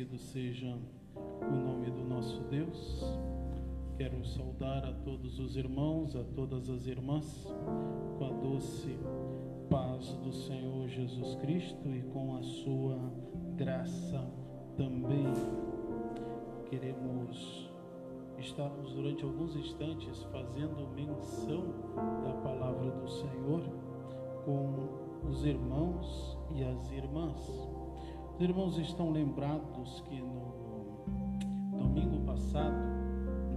Engrandecido seja o nome do nosso Deus. Quero saudar a todos os irmãos, a todas as irmãs, com a doce paz do Senhor Jesus Cristo e com a sua graça também. Queremos estarmos durante alguns instantes fazendo menção da palavra do Senhor com os irmãos e as irmãs. Os irmãos estão lembrados que no domingo passado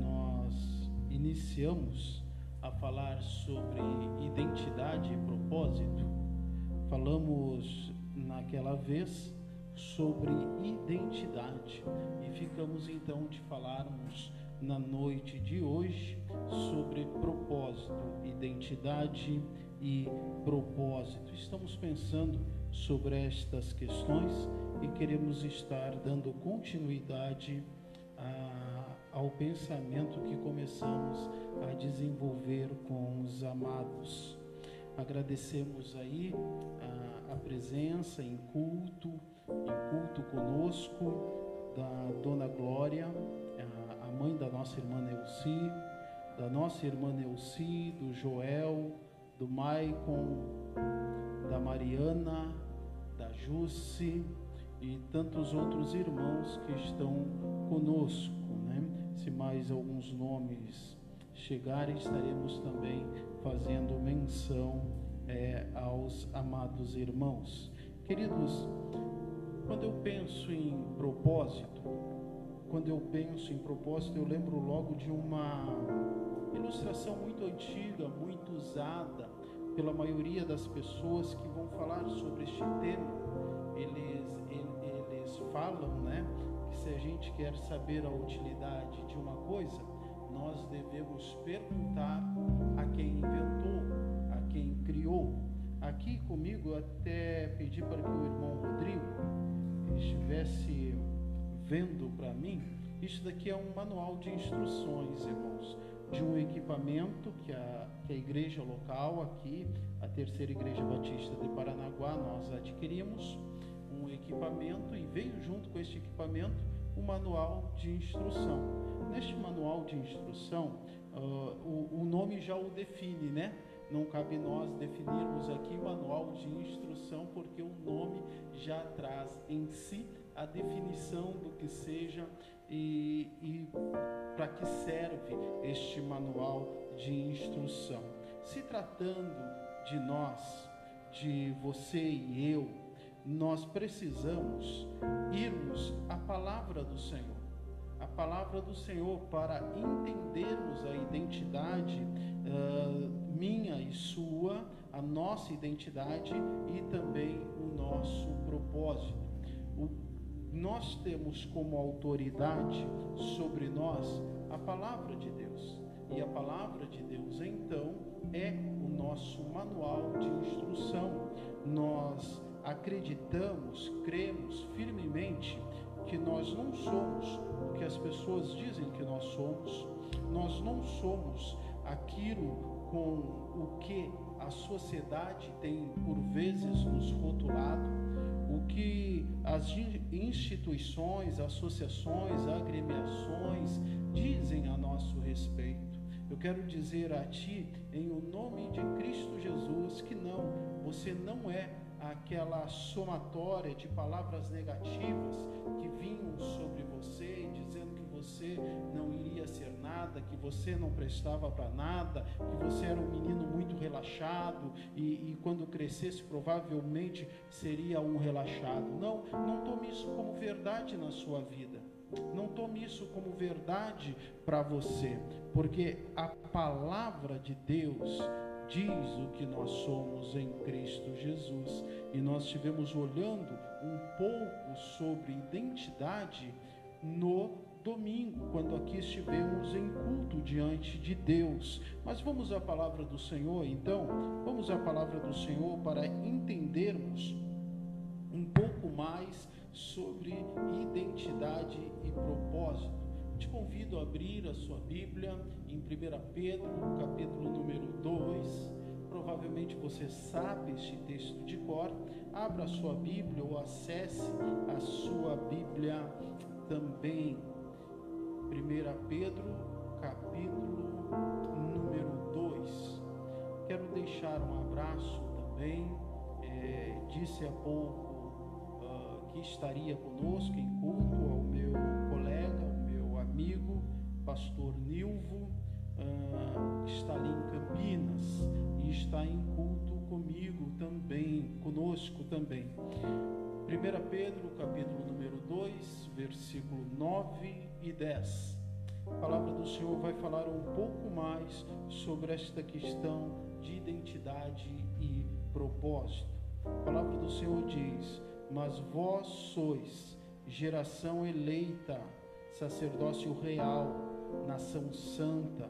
nós iniciamos a falar sobre identidade e propósito. Falamos naquela vez sobre identidade e ficamos então de falarmos na noite de hoje sobre propósito, identidade e propósito. Estamos pensando sobre estas questões e queremos estar dando continuidade a, ao pensamento que começamos a desenvolver com os amados. Agradecemos aí a, a presença em culto, em culto conosco da Dona Glória, a, a mãe da nossa irmã Neuci, da nossa irmã Neuci, do Joel, do Maicon, da Mariana, da Jusce e tantos outros irmãos que estão conosco. Né? Se mais alguns nomes chegarem, estaremos também fazendo menção é, aos amados irmãos. Queridos, quando eu penso em propósito, quando eu penso em propósito, eu lembro logo de uma ilustração muito antiga, muito usada pela maioria das pessoas que vão falar sobre este tema. Eles, falam, né, que se a gente quer saber a utilidade de uma coisa, nós devemos perguntar a quem inventou, a quem criou. Aqui comigo, até pedi para que o irmão Rodrigo estivesse vendo para mim. Isso daqui é um manual de instruções, irmãos de um equipamento que a, que a igreja local aqui, a Terceira Igreja Batista de Paranaguá, nós adquirimos equipamento e veio junto com este equipamento um manual de instrução. Neste manual de instrução, uh, o, o nome já o define, né? Não cabe nós definirmos aqui manual de instrução, porque o nome já traz em si a definição do que seja e, e para que serve este manual de instrução. Se tratando de nós, de você e eu, nós precisamos irmos à palavra do Senhor. A palavra do Senhor para entendermos a identidade uh, minha e sua, a nossa identidade e também o nosso propósito. O nós temos como autoridade sobre nós a palavra de Deus. E a palavra de Deus, então, é o nosso manual de instrução. Nós acreditamos, que nós não somos o que as pessoas dizem que nós somos. Nós não somos aquilo com o que a sociedade tem por vezes nos rotulado o que as instituições, associações, agremiações dizem a nosso respeito. Eu quero dizer a ti, em o nome de Cristo Jesus, que não, você não é aquela somatória de palavras negativas que vinham sobre você dizendo que você não iria ser nada, que você não prestava para nada, que você era um menino muito relaxado e, e quando crescesse provavelmente seria um relaxado. Não, não tome isso como verdade na sua vida. Não tome isso como verdade para você, porque a palavra de Deus diz o que nós somos em Cristo Jesus. E nós estivemos olhando um pouco sobre identidade no domingo, quando aqui estivemos em culto diante de Deus. Mas vamos à palavra do Senhor, então? Vamos à palavra do Senhor para entendermos um pouco mais sobre identidade e propósito. Te convido a abrir a sua Bíblia em 1 Pedro, capítulo número 2. Provavelmente você sabe este texto de cor. abra a sua Bíblia ou acesse a sua Bíblia também. 1 Pedro, capítulo número 2. Quero deixar um abraço também. É, disse há pouco uh, que estaria conosco em culto ao meu colega, pastor Nilvo, que está ali em Campinas e está em culto comigo também, conosco também. 1 Pedro, capítulo número 2, versículo 9 e 10. A palavra do Senhor vai falar um pouco mais sobre esta questão de identidade e propósito. A palavra do Senhor diz: Mas vós sois geração eleita, sacerdócio real, nação santa,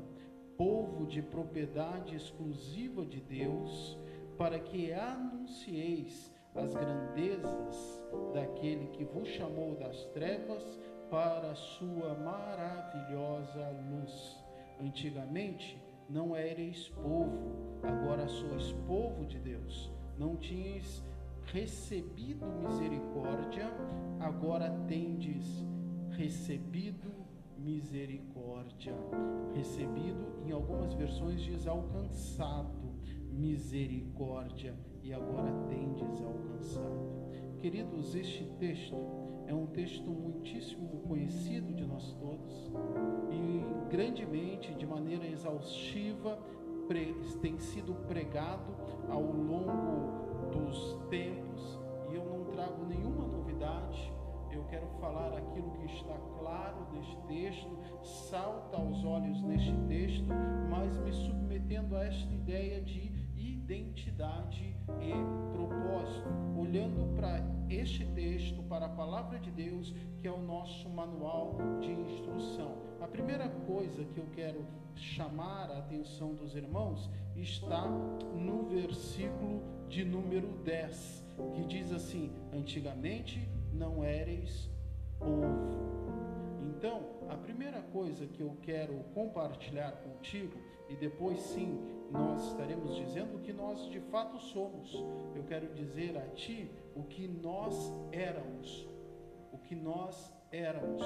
povo de propriedade exclusiva de Deus, para que anuncieis as grandezas daquele que vos chamou das trevas para a sua maravilhosa luz. Antigamente não erais povo, agora sois povo de Deus. Não tinhas recebido misericórdia, agora tendes recebido misericórdia. Recebido, em algumas versões diz alcançado misericórdia, e agora tendes alcançado. Queridos, este texto é um texto muitíssimo conhecido de nós todos e grandemente, de maneira exaustiva, tem sido pregado ao longo dos tempos quero falar aquilo que está claro neste texto, salta aos olhos neste texto, mas me submetendo a esta ideia de identidade e propósito, olhando para este texto, para a palavra de Deus, que é o nosso manual de instrução. A primeira coisa que eu quero chamar a atenção dos irmãos está no versículo de número 10, que diz assim: Antigamente não éreis povo. Então, a primeira coisa que eu quero compartilhar contigo, e depois sim nós estaremos dizendo o que nós de fato somos. Eu quero dizer a ti o que nós éramos. O que nós éramos.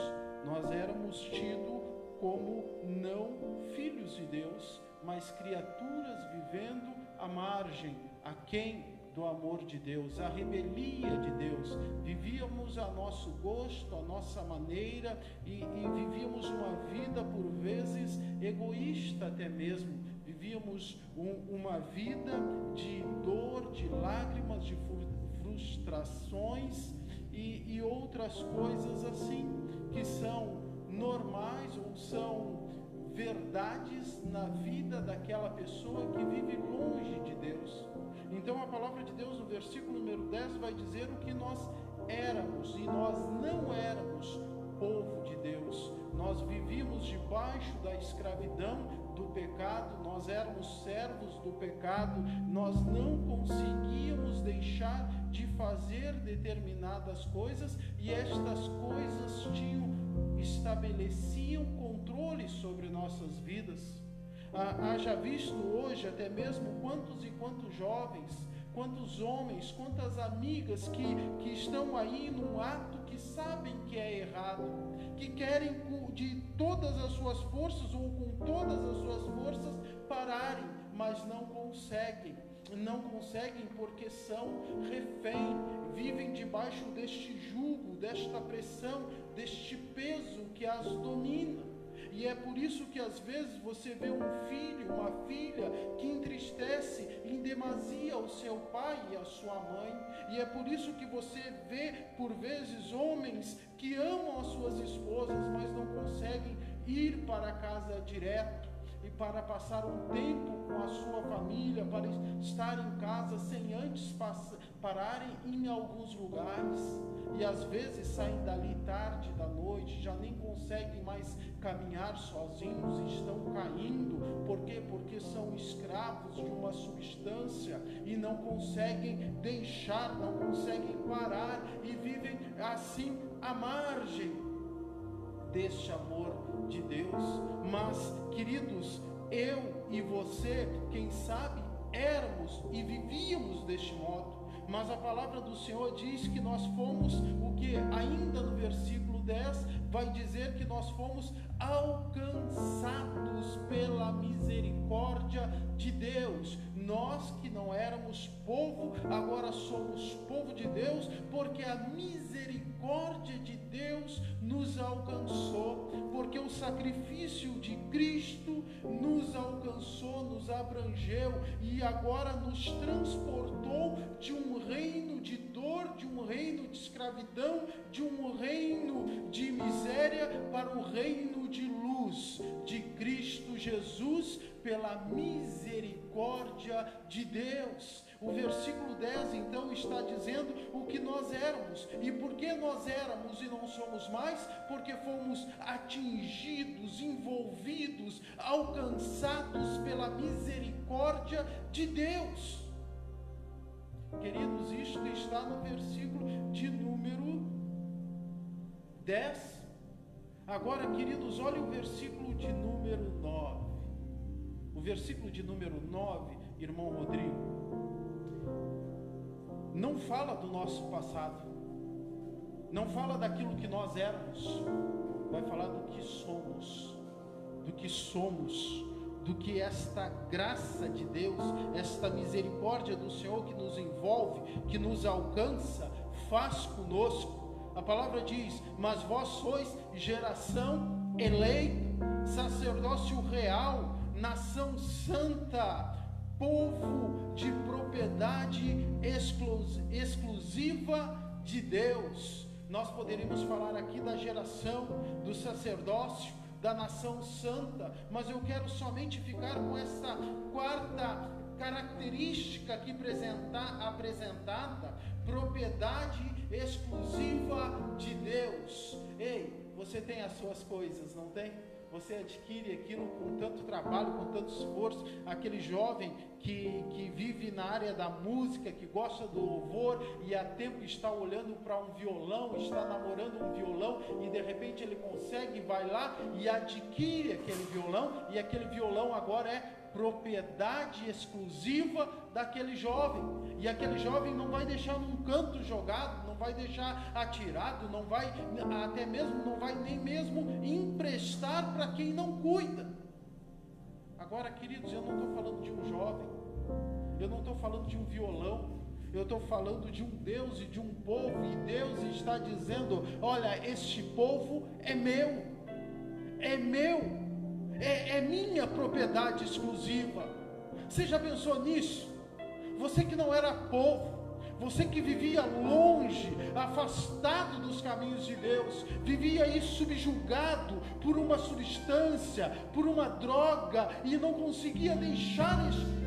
Nós éramos tido como não filhos de Deus, mas criaturas vivendo à margem, a quem do amor de Deus, a rebelia de Deus. Vivíamos a nosso gosto, a nossa maneira e, e vivíamos uma vida por vezes egoísta até mesmo vivíamos um, uma vida de dor, de lágrimas, de frustrações e, e outras coisas assim que são normais ou são verdades na vida daquela pessoa que vive longe de Deus. Então a palavra de Deus no versículo número 10 vai dizer o que nós éramos e nós não éramos povo de Deus. Nós vivíamos debaixo da escravidão do pecado, nós éramos servos do pecado, nós não conseguíamos deixar de fazer determinadas coisas e estas coisas tinham estabeleciam controle sobre nossas vidas. Haja visto hoje até mesmo quantos e quantos jovens, quantos homens, quantas amigas que, que estão aí num ato que sabem que é errado, que querem de todas as suas forças ou com todas as suas forças pararem, mas não conseguem. Não conseguem porque são refém, vivem debaixo deste jugo, desta pressão, deste peso que as domina. E é por isso que às vezes você vê um filho, uma filha que entristece em demasia o seu pai e a sua mãe. E é por isso que você vê por vezes homens que amam as suas esposas, mas não conseguem ir para casa direto e para passar um tempo com a sua família, para estar em casa sem antes pararem em alguns lugares. E às vezes saem dali tarde da noite, já nem conseguem mais caminhar sozinhos, estão caindo. Por quê? Porque são escravos de uma substância e não conseguem deixar, não conseguem parar e vivem assim à margem deste amor de Deus. Mas, queridos, eu e você, quem sabe, éramos e vivíamos deste modo, mas a palavra do Senhor diz que nós fomos o que ainda no versículo 10 vai dizer que nós fomos alcançados pela misericórdia de Deus. Nós que não éramos povo, agora somos povo de Deus, porque a misericórdia de Deus nos alcançou, porque o sacrifício de Cristo nos alcançou, nos abrangeu e agora nos transportou de um reino de dor, de um reino de escravidão, de um reino de miséria para o reino de luz de Cristo Jesus pela misericórdia de Deus. O versículo 10 então está dizendo o que nós éramos. E por que nós éramos e não somos mais? Porque fomos atingidos, envolvidos, alcançados pela misericórdia de Deus. Queridos, isto está no versículo de número 10. Agora, queridos, olhe o versículo de número 9. O versículo de número 9, irmão Rodrigo, não fala do nosso passado, não fala daquilo que nós éramos, vai falar do que somos, do que somos, do que esta graça de Deus, esta misericórdia do Senhor que nos envolve, que nos alcança, faz conosco. A palavra diz: Mas vós sois geração eleita, sacerdócio real, nação santa, povo de propriedade exclusiva de Deus. Nós poderíamos falar aqui da geração do sacerdócio, da nação santa, mas eu quero somente ficar com essa quarta característica aqui apresentada, propriedade exclusiva de Deus. Ei, você tem as suas coisas, não tem? Você adquire aquilo com tanto trabalho, com tanto esforço. Aquele jovem que, que vive na área da música, que gosta do louvor e há tempo está olhando para um violão, está namorando um violão e de repente ele consegue, vai lá e adquire aquele violão e aquele violão agora é propriedade exclusiva daquele jovem. E aquele jovem não vai deixar num canto jogado, não vai deixar atirado, não vai até mesmo não vai nem mesmo emprestar para quem não cuida. Agora, queridos, eu não estou falando de um jovem, eu não estou falando de um violão, eu estou falando de um Deus e de um povo, e Deus está dizendo: olha, este povo é meu, é meu, é, é minha propriedade exclusiva. Você já pensou nisso? Você que não era povo, você que vivia longe, afastado dos caminhos de Deus, vivia aí subjugado por uma substância, por uma droga e não conseguia deixar este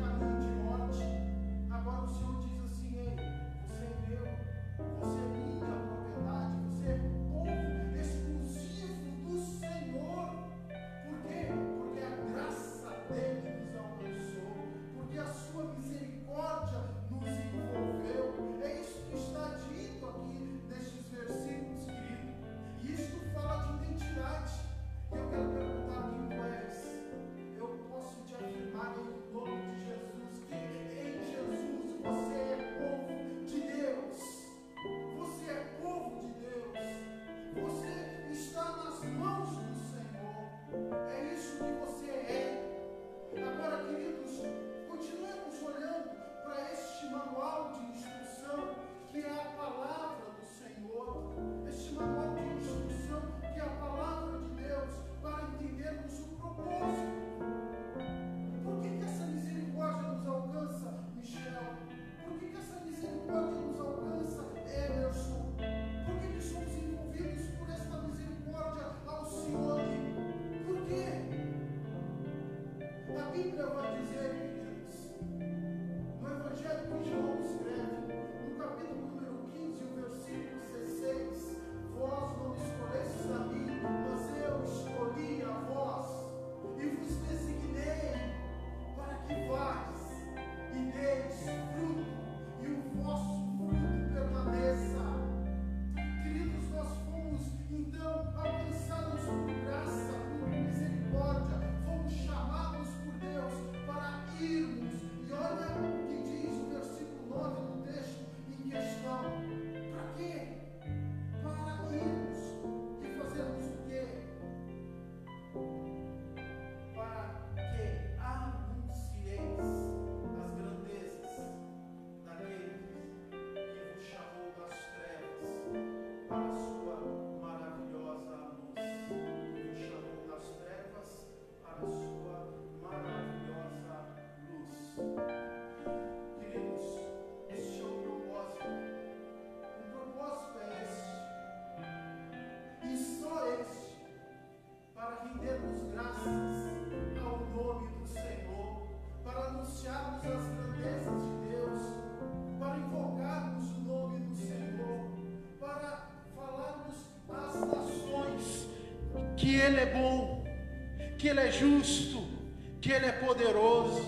Bíblia vai dizer, Ele é bom, que Ele é justo, que Ele é poderoso.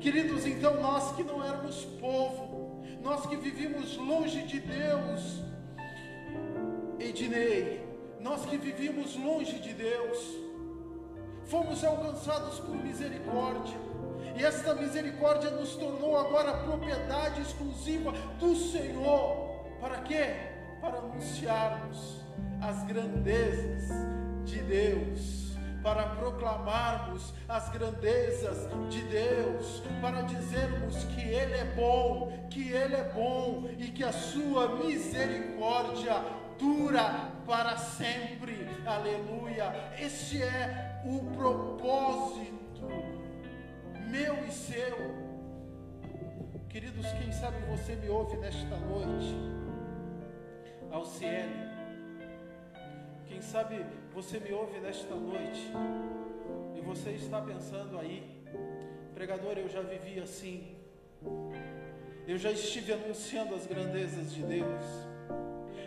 Queridos, então nós que não éramos povo, nós que vivíamos longe de Deus, Ednei, nós que vivíamos longe de Deus, fomos alcançados por misericórdia, e esta misericórdia nos tornou agora propriedade exclusiva do Senhor. Para quê? Para anunciarmos as grandezas de Deus para proclamarmos as grandezas de Deus, para dizermos que Ele é bom, que Ele é bom e que a Sua misericórdia dura para sempre. Aleluia. Este é o propósito meu e seu. Queridos, quem sabe você me ouve nesta noite. Alciene. Quem sabe você me ouve nesta noite e você está pensando aí, pregador, eu já vivi assim. Eu já estive anunciando as grandezas de Deus.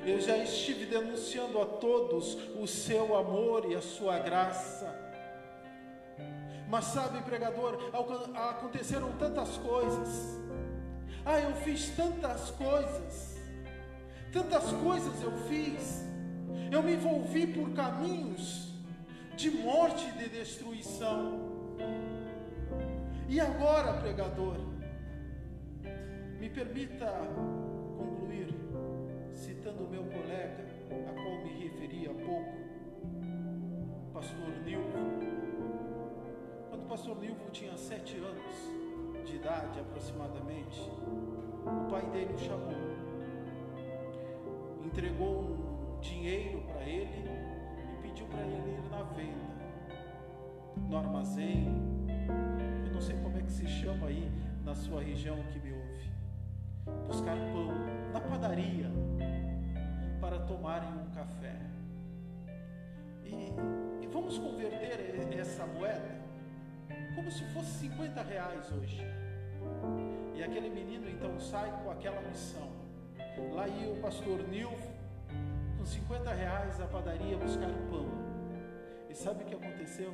Eu já estive denunciando a todos o seu amor e a sua graça. Mas sabe, pregador, aconteceram tantas coisas. Ah, eu fiz tantas coisas. Tantas coisas eu fiz. Eu me envolvi por caminhos de morte e de destruição. E agora, pregador, me permita concluir citando o meu colega, a qual me referi há pouco, pastor Nilvo. Quando o pastor Nilvo tinha sete anos de idade aproximadamente, o pai dele o chamou, entregou um dinheiro para ele e pediu para ele ir na venda, no armazém. Eu não sei como é que se chama aí na sua região que me ouve. Buscar pão na padaria para tomarem um café. E, e vamos converter essa moeda como se fosse 50 reais hoje. E aquele menino então sai com aquela missão. Lá ia o pastor Nilvo 50 reais à padaria buscar o pão. E sabe o que aconteceu?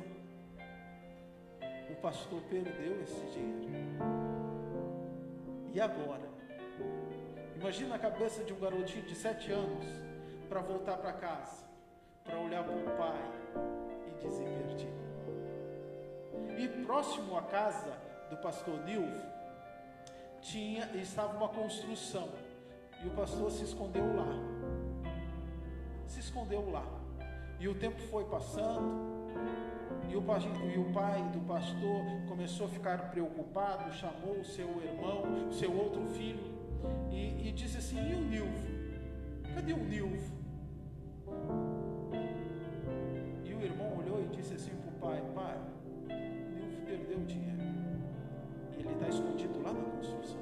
O pastor perdeu esse dinheiro. E agora? Imagina a cabeça de um garotinho de sete anos para voltar para casa, para olhar para o pai e dizer perdi. E próximo à casa do pastor Nilvo tinha estava uma construção e o pastor se escondeu lá se escondeu lá. E o tempo foi passando, e o, pai do pastor começou a ficar preocupado, chamou o seu irmão, o seu outro filho, e, e disse assim: E o Nilvo? Cadê o Nilvo? E o irmão olhou e disse assim para o pai: Pai, o Nilvo perdeu o dinheiro, e ele está escondido lá na construção.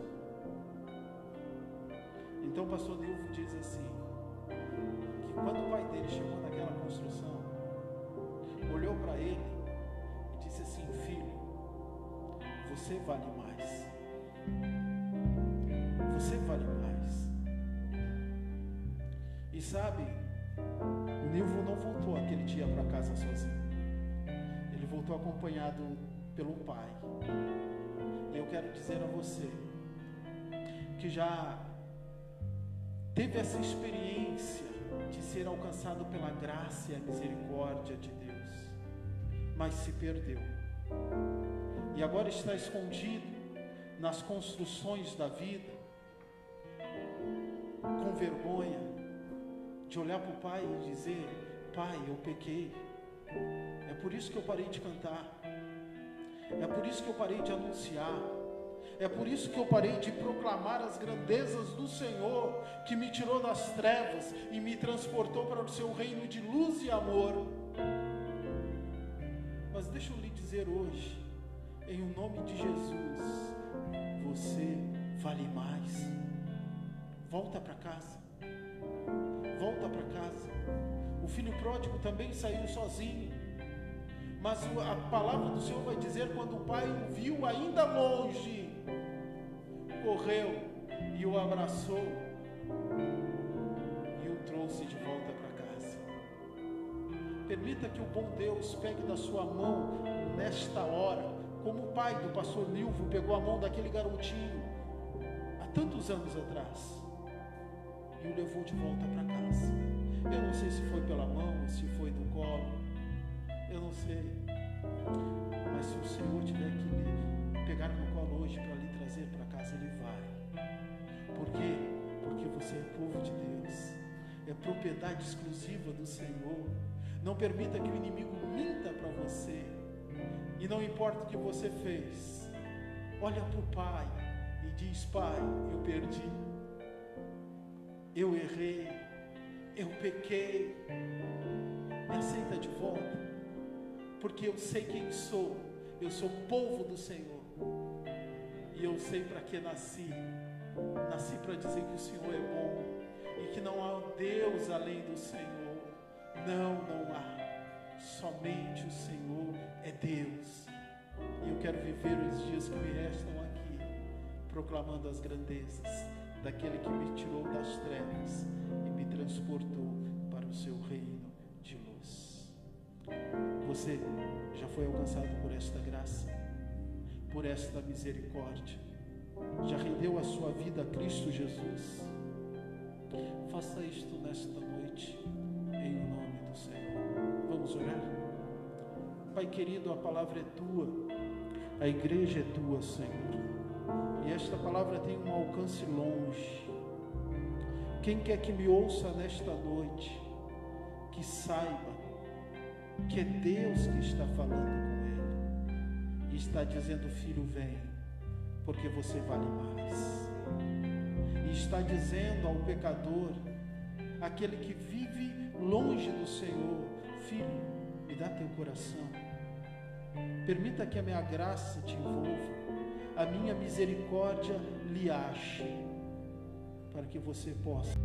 Então o pastor Nilvo diz assim: quando o pai dele chegou naquela construção, olhou para ele e disse assim: Filho, você vale mais. Você vale mais. E sabe, Nilvo não voltou aquele dia para casa sozinho. Ele voltou acompanhado pelo pai. E eu quero dizer a você que já teve essa experiência de ser alcançado pela graça e a misericórdia de Deus, mas se perdeu. E agora está escondido nas construções da vida, com vergonha de olhar para o Pai e dizer: Pai, eu pequei. É por isso que eu parei de cantar. É por isso que eu parei de anunciar. É por isso que eu parei de proclamar as grandezas do Senhor, que me tirou das trevas e me transportou para o seu reino de luz e amor. Mas deixa eu lhe dizer hoje, em o nome de Jesus, você vale mais. Volta para casa. Volta para casa. O filho pródigo também saiu sozinho. Mas a palavra do Senhor vai dizer quando o pai o viu ainda longe, correu e o abraçou e o trouxe de volta para casa. Permita que o bom Deus pegue da sua mão nesta hora, como o pai do pastor Nilvo pegou a mão daquele garotinho há tantos anos atrás e o levou de volta para casa. Eu não sei se foi pela mão, se foi do colo, eu não sei. Mas se o Senhor tiver que lhe pegar no você é povo de Deus, é propriedade exclusiva do Senhor. Não permita que o inimigo minta para você. E não importa o que você fez, olha para o Pai e diz: Pai, eu perdi, eu errei, eu pequei, me aceita de volta, porque eu sei quem sou, eu sou povo do Senhor, e eu sei para que nasci, nasci para dizer que o Senhor é bom, e que não há Deus além do Senhor, não, não há, somente o Senhor é Deus, e eu quero viver os dias que me restam aqui, proclamando as grandezas daquele que me tirou das trevas e me transportou para o seu reino de luz. Você já foi alcançado por esta graça, por esta misericórdia, já rendeu a sua vida a Cristo Jesus. Faça isto nesta noite, em nome do Senhor. Vamos orar? Pai querido, a palavra é tua, a igreja é tua, Senhor. E esta palavra tem um alcance longe. Quem quer que me ouça nesta noite, que saiba que é Deus que está falando com ele. E está dizendo, filho, vem, porque você vale mais. E está dizendo ao pecador, aquele que vive longe do Senhor, filho, me dá teu coração. Permita que a minha graça te envolva a minha misericórdia lhe ache, para que você possa